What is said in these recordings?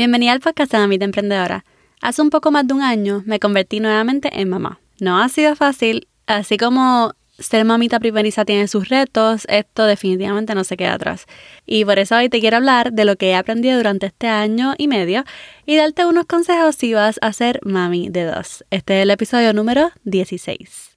Bienvenida al podcast de Mamita Emprendedora. Hace un poco más de un año me convertí nuevamente en mamá. No ha sido fácil, así como ser mamita primeriza tiene sus retos, esto definitivamente no se queda atrás. Y por eso hoy te quiero hablar de lo que he aprendido durante este año y medio y darte unos consejos si vas a ser mami de dos. Este es el episodio número 16.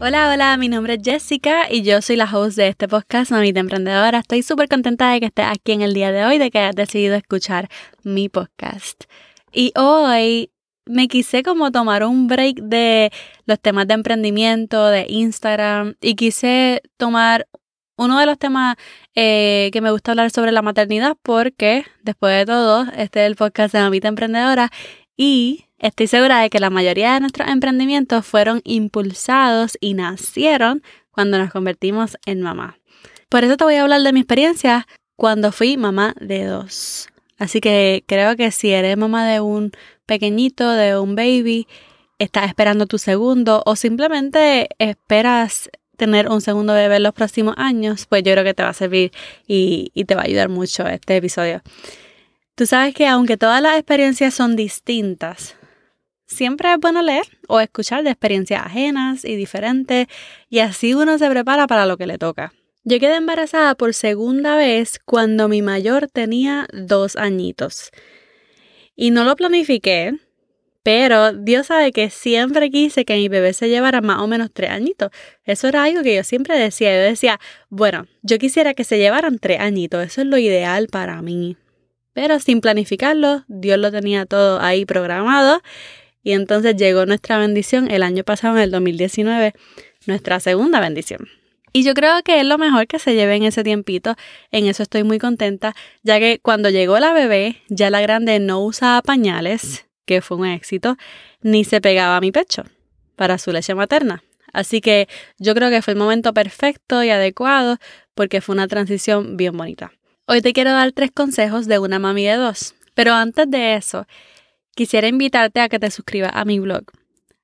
Hola, hola, mi nombre es Jessica y yo soy la host de este podcast Mamita Emprendedora. Estoy súper contenta de que estés aquí en el día de hoy, de que hayas decidido escuchar mi podcast. Y hoy me quise como tomar un break de los temas de emprendimiento, de Instagram, y quise tomar uno de los temas eh, que me gusta hablar sobre la maternidad porque, después de todo, este es el podcast de Mamita Emprendedora y estoy segura de que la mayoría de nuestros emprendimientos fueron impulsados y nacieron cuando nos convertimos en mamá. Por eso te voy a hablar de mi experiencia cuando fui mamá de dos. Así que creo que si eres mamá de un pequeñito, de un baby, estás esperando tu segundo o simplemente esperas tener un segundo bebé en los próximos años, pues yo creo que te va a servir y, y te va a ayudar mucho este episodio. Tú sabes que aunque todas las experiencias son distintas, siempre es bueno leer o escuchar de experiencias ajenas y diferentes y así uno se prepara para lo que le toca. Yo quedé embarazada por segunda vez cuando mi mayor tenía dos añitos. Y no lo planifiqué, pero Dios sabe que siempre quise que mi bebé se llevara más o menos tres añitos. Eso era algo que yo siempre decía. Yo decía, bueno, yo quisiera que se llevaran tres añitos. Eso es lo ideal para mí. Pero sin planificarlo, Dios lo tenía todo ahí programado. Y entonces llegó nuestra bendición el año pasado, en el 2019, nuestra segunda bendición. Y yo creo que es lo mejor que se lleve en ese tiempito. En eso estoy muy contenta, ya que cuando llegó la bebé, ya la grande no usaba pañales, que fue un éxito, ni se pegaba a mi pecho para su leche materna. Así que yo creo que fue el momento perfecto y adecuado porque fue una transición bien bonita. Hoy te quiero dar tres consejos de una mami de dos. Pero antes de eso, quisiera invitarte a que te suscribas a mi blog.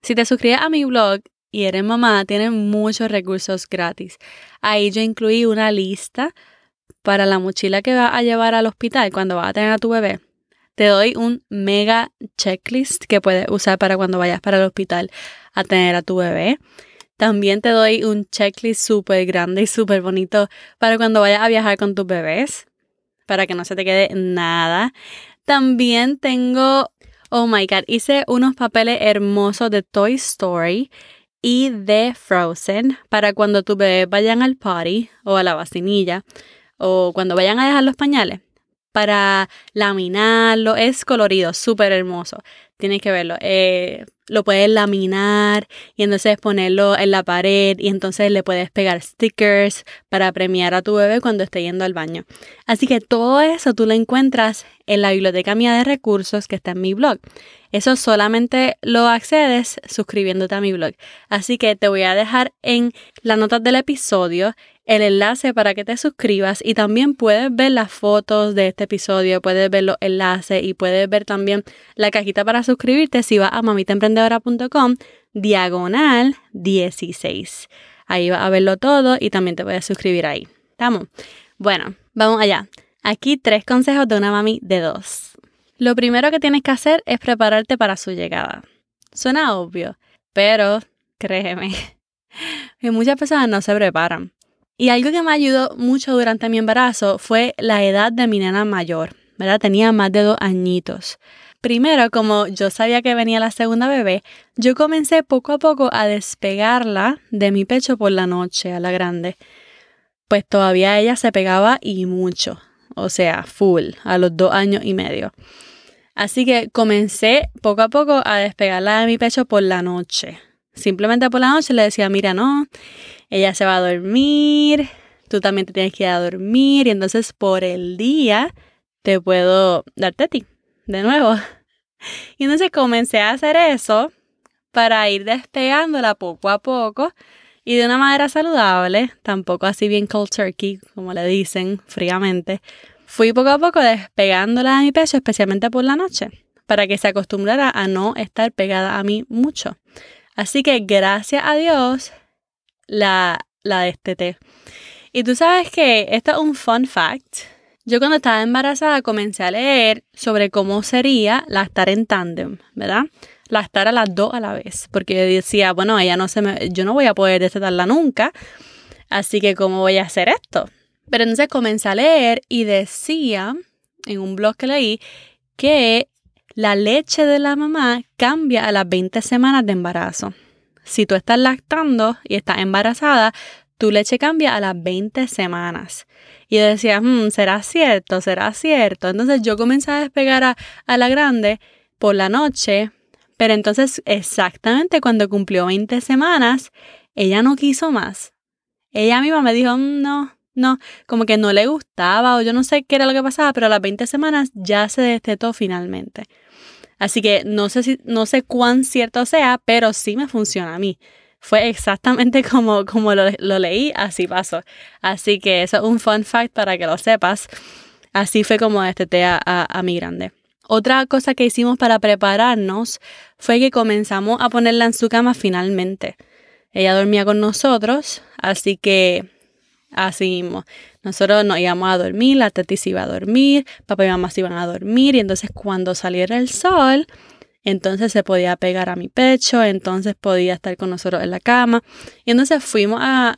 Si te suscribes a mi blog y eres mamá, tienes muchos recursos gratis. Ahí yo incluí una lista para la mochila que vas a llevar al hospital cuando vas a tener a tu bebé. Te doy un mega checklist que puedes usar para cuando vayas para el hospital a tener a tu bebé. También te doy un checklist súper grande y súper bonito para cuando vayas a viajar con tus bebés para que no se te quede nada. También tengo, oh my god, hice unos papeles hermosos de Toy Story y de Frozen para cuando tus bebés vayan al party o a la vacinilla o cuando vayan a dejar los pañales para laminarlo. Es colorido, súper hermoso. Tienes que verlo. Eh, lo puedes laminar y entonces ponerlo en la pared y entonces le puedes pegar stickers para premiar a tu bebé cuando esté yendo al baño. Así que todo eso tú lo encuentras en la biblioteca mía de recursos que está en mi blog. Eso solamente lo accedes suscribiéndote a mi blog. Así que te voy a dejar en las notas del episodio el enlace para que te suscribas y también puedes ver las fotos de este episodio, puedes ver los enlaces y puedes ver también la cajita para suscribirte si vas a mamitaemprendedora.com diagonal 16. Ahí vas a verlo todo y también te puedes suscribir ahí. ¿Estamos? Bueno, vamos allá. Aquí tres consejos de una mami de dos. Lo primero que tienes que hacer es prepararte para su llegada. Suena obvio, pero créeme, que muchas personas no se preparan. Y algo que me ayudó mucho durante mi embarazo fue la edad de mi nena mayor, ¿verdad? Tenía más de dos añitos. Primero, como yo sabía que venía la segunda bebé, yo comencé poco a poco a despegarla de mi pecho por la noche a la grande. Pues todavía ella se pegaba y mucho, o sea, full, a los dos años y medio. Así que comencé poco a poco a despegarla de mi pecho por la noche. Simplemente por la noche le decía, mira, no, ella se va a dormir, tú también te tienes que ir a dormir y entonces por el día te puedo darte a ti, de nuevo. Y entonces comencé a hacer eso para ir despegándola poco a poco y de una manera saludable, tampoco así bien cold turkey, como le dicen fríamente. Fui poco a poco despegándola de mi pecho, especialmente por la noche, para que se acostumbrara a no estar pegada a mí mucho. Así que gracias a Dios la, la desteté. Y tú sabes que esto es un fun fact. Yo cuando estaba embarazada comencé a leer sobre cómo sería lactar en tándem, ¿verdad? Lactar a las dos a la vez, porque yo decía, bueno, ella no se me, yo no voy a poder destetarla nunca, así que ¿cómo voy a hacer esto? Pero entonces comencé a leer y decía en un blog que leí que la leche de la mamá cambia a las 20 semanas de embarazo. Si tú estás lactando y estás embarazada, tu leche cambia a las 20 semanas. Y decía, hmm, ¿será cierto? ¿Será cierto? Entonces yo comencé a despegar a, a la grande por la noche, pero entonces exactamente cuando cumplió 20 semanas, ella no quiso más. Ella misma me dijo, mm, no, no, como que no le gustaba o yo no sé qué era lo que pasaba, pero a las 20 semanas ya se destetó finalmente. Así que no sé si, no sé cuán cierto sea, pero sí me funciona a mí. Fue exactamente como, como lo, leí, así pasó. Así que eso es un fun fact para que lo sepas. Así fue como desteté a, a, mi grande. Otra cosa que hicimos para prepararnos fue que comenzamos a ponerla en su cama finalmente. Ella dormía con nosotros, así que así mismo. Nosotros nos íbamos a dormir, la Teti se iba a dormir, papá y mamá se iban a dormir y entonces cuando saliera el sol, entonces se podía pegar a mi pecho, entonces podía estar con nosotros en la cama. Y entonces fuimos a,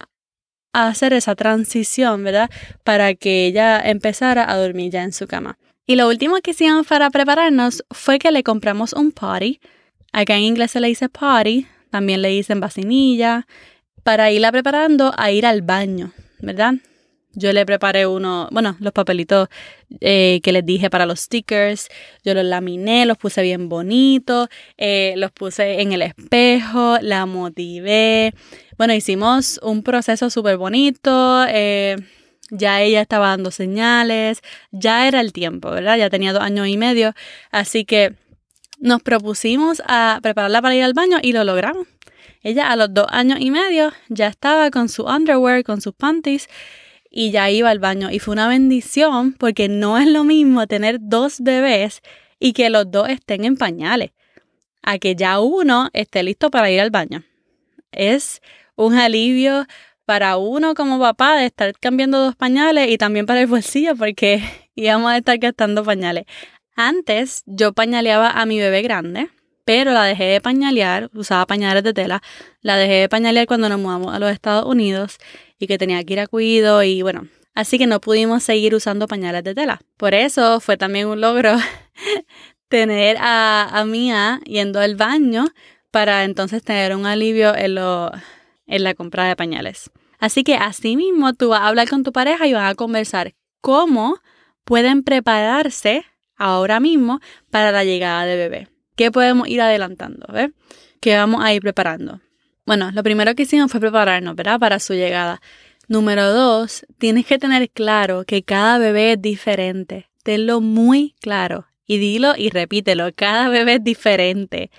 hacer esa transición, ¿verdad? Para que ella empezara a dormir ya en su cama. Y lo último que hicimos para prepararnos fue que le compramos un potty. Acá en inglés se le dice potty, también le dicen vacinilla, para irla preparando a ir al baño, ¿verdad? Yo le preparé uno, bueno, los papelitos eh, que les dije para los stickers. Yo los laminé, los puse bien bonitos, eh, los puse en el espejo, la motivé. Bueno, hicimos un proceso súper bonito. Eh, ya ella estaba dando señales, ya era el tiempo, ¿verdad? Ya tenía dos años y medio. Así que nos propusimos a prepararla para ir al baño y lo logramos. Ella a los dos años y medio ya estaba con su underwear, con sus panties y ya iba al baño. Y fue una bendición porque no es lo mismo tener dos bebés y que los dos estén en pañales, a que ya uno esté listo para ir al baño. Es un alivio para uno como papá de estar cambiando dos pañales y también para el bolsillo porque íbamos a estar gastando pañales. Antes yo pañaleaba a mi bebé grande, pero la dejé de pañalear, usaba pañales de tela, la dejé de pañalear cuando nos mudamos a los Estados Unidos y que tenía que ir a cuido y bueno, así que no pudimos seguir usando pañales de tela. Por eso fue también un logro tener a, a Mía yendo al baño para entonces tener un alivio en, lo, en la compra de pañales. Así que así mismo tú vas a hablar con tu pareja y van a conversar cómo pueden prepararse ahora mismo para la llegada de bebé. ¿Qué podemos ir adelantando? ¿Ver? ¿Qué vamos a ir preparando? Bueno, lo primero que hicimos fue prepararnos, ¿verdad? Para su llegada. Número dos, tienes que tener claro que cada bebé es diferente. Tenlo muy claro. Y dilo y repítelo, cada bebé es diferente.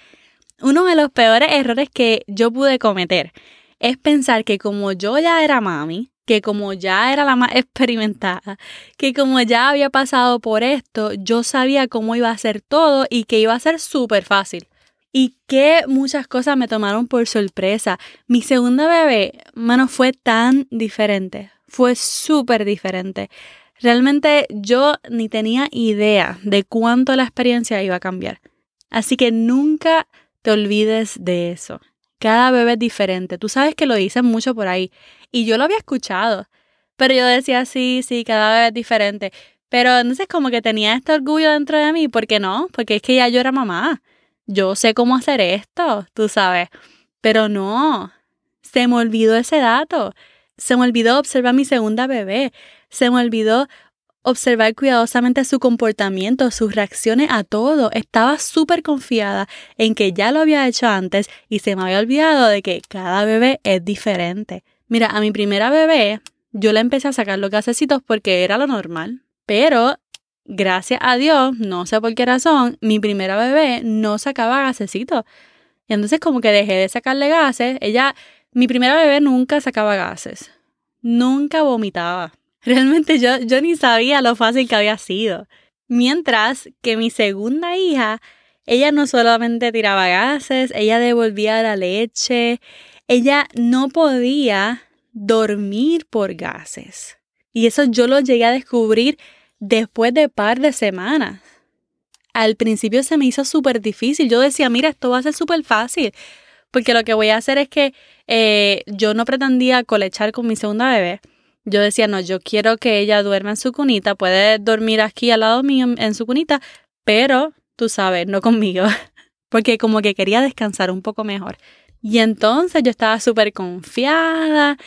Uno de los peores errores que yo pude cometer es pensar que como yo ya era mami, que como ya era la más experimentada, que como ya había pasado por esto, yo sabía cómo iba a ser todo y que iba a ser súper fácil. Y que muchas cosas me tomaron por sorpresa. Mi segunda bebé, mano, fue tan diferente. Fue súper diferente. Realmente yo ni tenía idea de cuánto la experiencia iba a cambiar. Así que nunca te olvides de eso. Cada bebé es diferente. Tú sabes que lo dicen mucho por ahí. Y yo lo había escuchado. Pero yo decía, sí, sí, cada bebé es diferente. Pero entonces como que tenía este orgullo dentro de mí. ¿Por qué no? Porque es que ya yo era mamá yo sé cómo hacer esto, tú sabes. Pero no, se me olvidó ese dato. Se me olvidó observar mi segunda bebé. Se me olvidó observar cuidadosamente su comportamiento, sus reacciones a todo. Estaba súper confiada en que ya lo había hecho antes y se me había olvidado de que cada bebé es diferente. Mira, a mi primera bebé yo le empecé a sacar los gasecitos porque era lo normal. Pero gracias a Dios, no sé por qué razón, mi primera bebé no sacaba gasecito. Y entonces como que dejé de sacarle gases. Ella, mi primera bebé nunca sacaba gases. Nunca vomitaba. Realmente yo, yo ni sabía lo fácil que había sido. Mientras que mi segunda hija, ella no solamente tiraba gases, ella devolvía la leche, ella no podía dormir por gases. Y eso yo lo llegué a descubrir después de par de semanas. Al principio se me hizo súper difícil. Yo decía, mira, esto va a ser súper fácil. Porque lo que voy a hacer es que eh, yo no pretendía colechar con mi segunda bebé. Yo decía, no, yo quiero que ella duerma en su cunita, puede dormir aquí al lado mío en su cunita, pero tú sabes, no conmigo. Porque como que quería descansar un poco mejor. Y entonces yo estaba súper confiada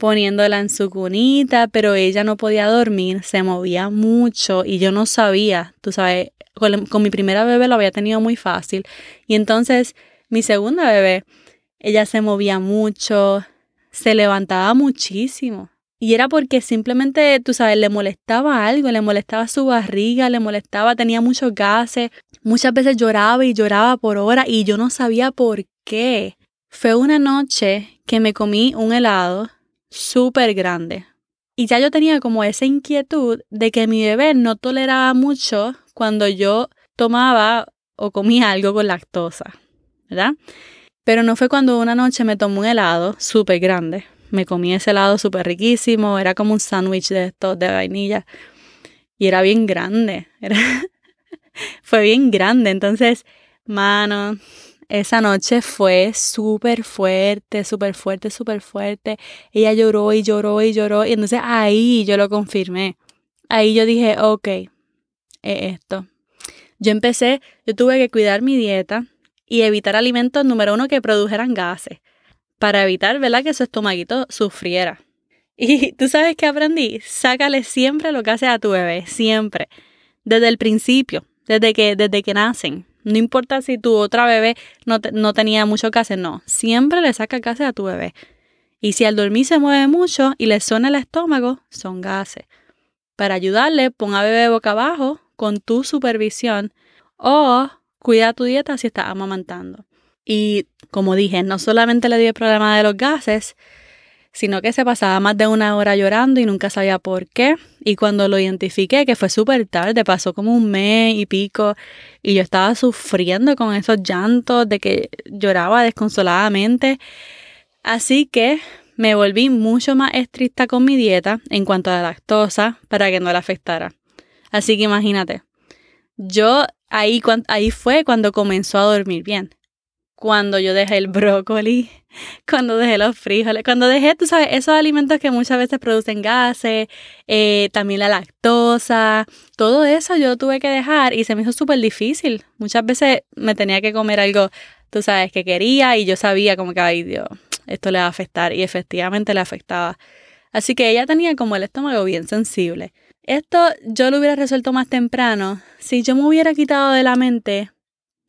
poniéndola en su cunita, pero ella no podía dormir, se movía mucho y yo no sabía, tú sabes, con, mi primera bebé lo había tenido muy fácil y entonces mi segunda bebé, ella se movía mucho, se levantaba muchísimo. Y era porque simplemente, tú sabes, le molestaba algo, le molestaba su barriga, le molestaba, tenía muchos gases. Muchas veces lloraba y lloraba por horas y yo no sabía por qué. Fue una noche que me comí un helado súper grande. Y ya yo tenía como esa inquietud de que mi bebé no toleraba mucho cuando yo tomaba o comía algo con lactosa, ¿verdad? Pero no fue cuando una noche me tomó un helado súper grande. Me comí ese helado súper riquísimo, era como un sándwich de estos de vainilla. Y era bien grande, fue bien grande. Entonces, mano, esa noche fue súper fuerte, súper fuerte, súper fuerte. Ella lloró y lloró y lloró. Y entonces ahí yo lo confirmé. Ahí yo dije, ok, es esto. Yo empecé, yo tuve que cuidar mi dieta y evitar alimentos, número uno, que produjeran gases. Para evitar, ¿verdad?, que su estomaguito sufriera. Y tú sabes que aprendí, sácale siempre lo que hace a tu bebé, siempre. Desde el principio, desde que, desde que nacen. No importa si tu otra bebé no, no tenía mucho hacer, no. Siempre le saca gases a tu bebé. Y si al dormir se mueve mucho y le suena el estómago, son gases. Para ayudarle, pon a bebé boca abajo con tu supervisión o cuida tu dieta si estás amamantando. Y como dije, no solamente le dio el problema de los gases, sino que se pasaba más de una hora llorando y nunca sabía por qué. Y cuando lo identifiqué, que fue súper tarde, pasó como un mes y pico, y yo estaba sufriendo con esos llantos de que lloraba desconsoladamente. Así que me volví mucho más estricta con mi dieta en cuanto a la lactosa para que no la afectara. Así que imagínate, yo ahí, ahí fue cuando comenzó a dormir bien cuando yo dejé el brócoli, cuando dejé los frijoles, cuando dejé, tú sabes, esos alimentos que muchas veces producen gases, eh, también la lactosa, todo eso yo tuve que dejar y se me hizo súper difícil. Muchas veces me tenía que comer algo, tú sabes, que quería y yo sabía como que, ay Dios, esto le va a afectar y efectivamente le afectaba. Así que ella tenía como el estómago bien sensible. Esto yo lo hubiera resuelto más temprano si yo me hubiera quitado de la mente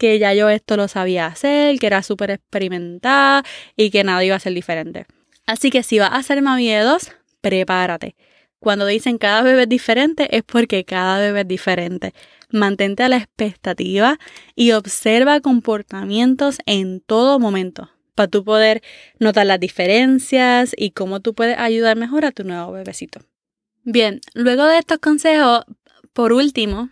que ya yo esto lo sabía hacer, que era súper experimentada y que nada iba a ser diferente. Así que si vas a ser mami de dos, prepárate. Cuando dicen cada bebé es diferente es porque cada bebé es diferente. Mantente a la expectativa y observa comportamientos en todo momento para tú poder notar las diferencias y cómo tú puedes ayudar mejor a tu nuevo bebecito. Bien, luego de estos consejos, por último,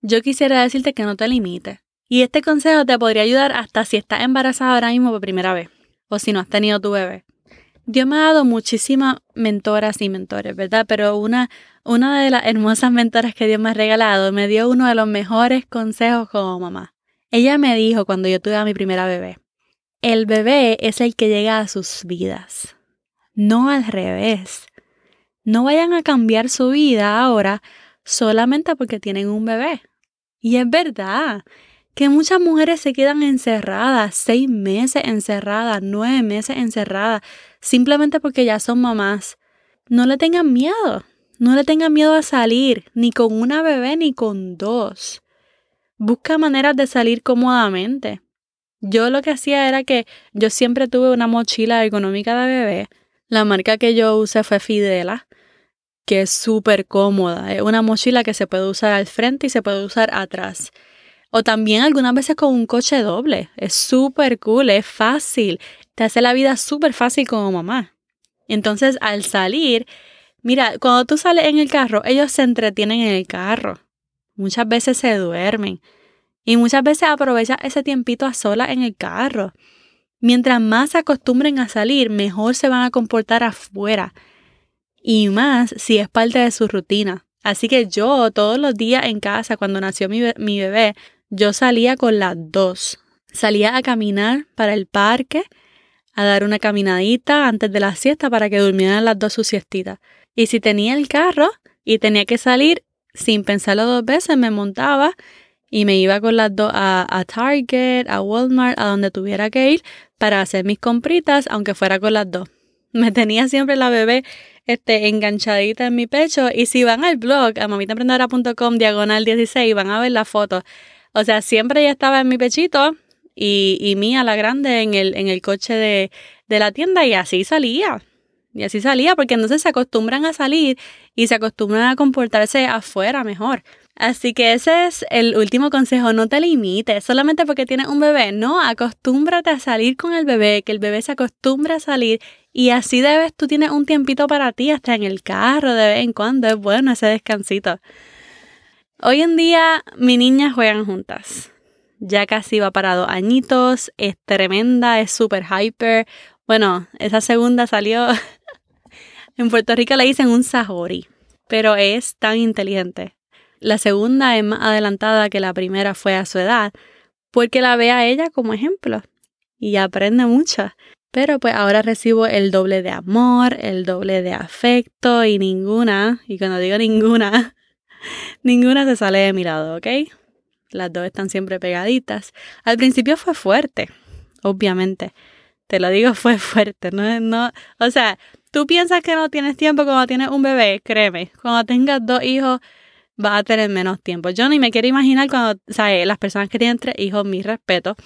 yo quisiera decirte que no te limites. Y este consejo te podría ayudar hasta si estás embarazada ahora mismo por primera vez o si no has tenido tu bebé. Dios me ha dado muchísimas mentoras y mentores, ¿verdad? Pero una, una de las hermosas mentoras que Dios me ha regalado me dio uno de los mejores consejos como mamá. Ella me dijo cuando yo tuve a mi primera bebé, el bebé es el que llega a sus vidas, no al revés. No vayan a cambiar su vida ahora solamente porque tienen un bebé. Y es verdad, que muchas mujeres se quedan encerradas, seis meses encerradas, nueve meses encerradas, simplemente porque ya son mamás. No le tengan miedo, no le tengan miedo a salir, ni con una bebé ni con dos. Busca maneras de salir cómodamente. Yo lo que hacía era que yo siempre tuve una mochila ergonómica de bebé. La marca que yo usé fue Fidela. que es súper cómoda. Es una mochila que se puede usar al frente y se puede usar atrás. O también algunas veces con un coche doble. Es súper cool, es fácil. Te hace la vida súper fácil como mamá. Entonces, al salir, mira, cuando tú sales en el carro, ellos se entretienen en el carro. Muchas veces se duermen. Y muchas veces aprovechan ese tiempito a sola en el carro. Mientras más se acostumbren a salir, mejor se van a comportar afuera. Y más si es parte de su rutina. Así que yo todos los días en casa, cuando nació mi, mi bebé, yo salía con las dos. Salía a caminar para el parque, a dar una caminadita antes de la siesta para que durmieran las dos su siestita. Y si tenía el carro y tenía que salir, sin pensarlo dos veces, me montaba y me iba con las dos a, Target, a Walmart, a donde tuviera que ir para hacer mis compritas, aunque fuera con las dos. Me tenía siempre la bebé este, enganchadita en mi pecho y si van al blog a mamitaemprendedora.com diagonal 16 van a ver la foto. O sea, siempre ella estaba en mi pechito y, y mía la grande en el, en el coche de, de la tienda y así salía. Y así salía, porque entonces se acostumbran a salir y se acostumbran a comportarse afuera mejor. Así que ese es el último consejo, no te limites solamente porque tienes un bebé, no, acostúmbrate a salir con el bebé, que el bebé se acostumbre a salir y así debes, tú tienes un tiempito para ti, hasta en el carro de vez en cuando, es bueno ese descansito. Hoy en día mi niña juegan juntas, ya casi va para dos añitos, es tremenda, es súper hyper, bueno, esa segunda salió, en Puerto Rico le dicen un sahori, pero es tan inteligente. La segunda es más adelantada que la primera fue a su edad, porque la ve a ella como ejemplo y aprende mucho. Pero pues ahora recibo el doble de amor, el doble de afecto y ninguna, y cuando digo ninguna, ninguna se sale de mi lado, ¿ok? Las dos están siempre pegaditas. Al principio fue fuerte, obviamente. Te lo digo, fue fuerte. No, no, o sea, tú piensas que no tienes tiempo cuando tienes un bebé, créeme. Cuando tengas dos hijos, va a tener menos tiempo. Yo ni me quiero imaginar cuando, o sea, las personas que tienen tres hijos, mi respeto.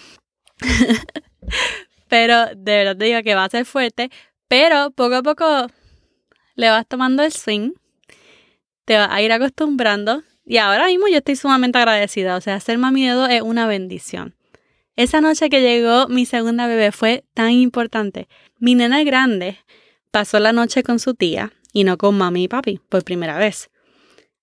pero de verdad te digo que va a ser fuerte, pero poco a poco le vas tomando el swing, te vas a ir acostumbrando y ahora mismo yo estoy sumamente agradecida, o sea, ser mami de dos es una bendición. Esa noche que llegó mi segunda bebé fue tan importante. Mi nena grande pasó la noche con su tía y no con mami y papi por primera vez.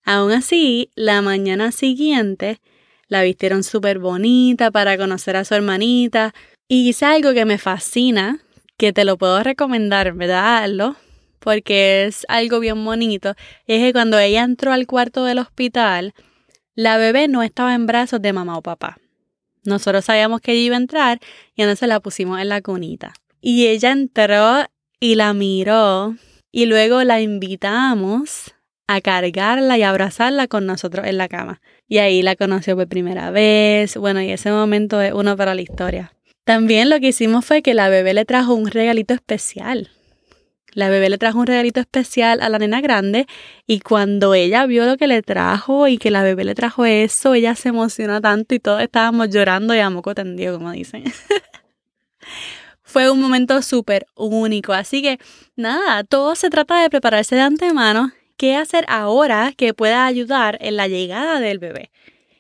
Aún así, la mañana siguiente la vistieron súper bonita para conocer a su hermanita. Y hice algo que me fascina, que te lo puedo recomendar, ¿verdad? Porque es algo bien bonito. Es que cuando ella entró al cuarto del hospital, la bebé no estaba en brazos de mamá o papá. Nosotros sabíamos que ella iba a entrar y entonces la pusimos en la cunita. Y ella entró y la miró y luego la invitamos a cargarla y abrazarla con nosotros en la cama. Y ahí la conoció por primera vez. Bueno, y ese momento es uno para la historia. También lo que hicimos fue que la bebé le trajo un regalito especial. La bebé le trajo un regalito especial a la nena grande y cuando ella vio lo que le trajo y que la bebé le trajo eso, ella se emocionó tanto y todos estábamos llorando y a moco tendido, como dicen. Fue un momento súper único, así que nada, todo se trata de prepararse de antemano qué hacer ahora que pueda ayudar en la llegada del bebé.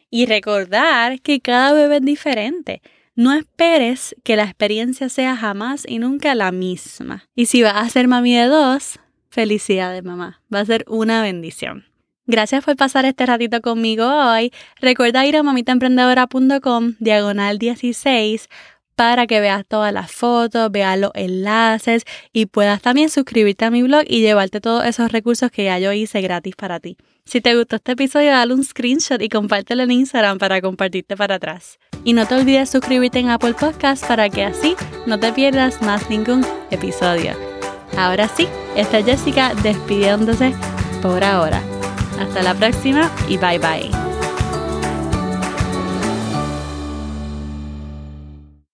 Y recordar que cada bebé es diferente. No esperes que la experiencia sea jamás y nunca la misma. Y si vas a ser mami de dos, felicidades mamá. Va a ser una bendición. Gracias por pasar este ratito conmigo hoy. Recuerda ir a mamitaemprendedora.com diagonal 16 para que veas todas las fotos, veas los enlaces y puedas también suscribirte a mi blog y llevarte todos esos recursos que ya yo hice gratis para ti. Si te gustó este episodio, dale un screenshot y compártelo en Instagram para compartirte para atrás. Y no te olvides suscribirte en Apple Podcast para que así no te pierdas más ningún episodio. Ahora sí, esta es Jessica despidiéndose por ahora. Hasta la próxima y bye bye.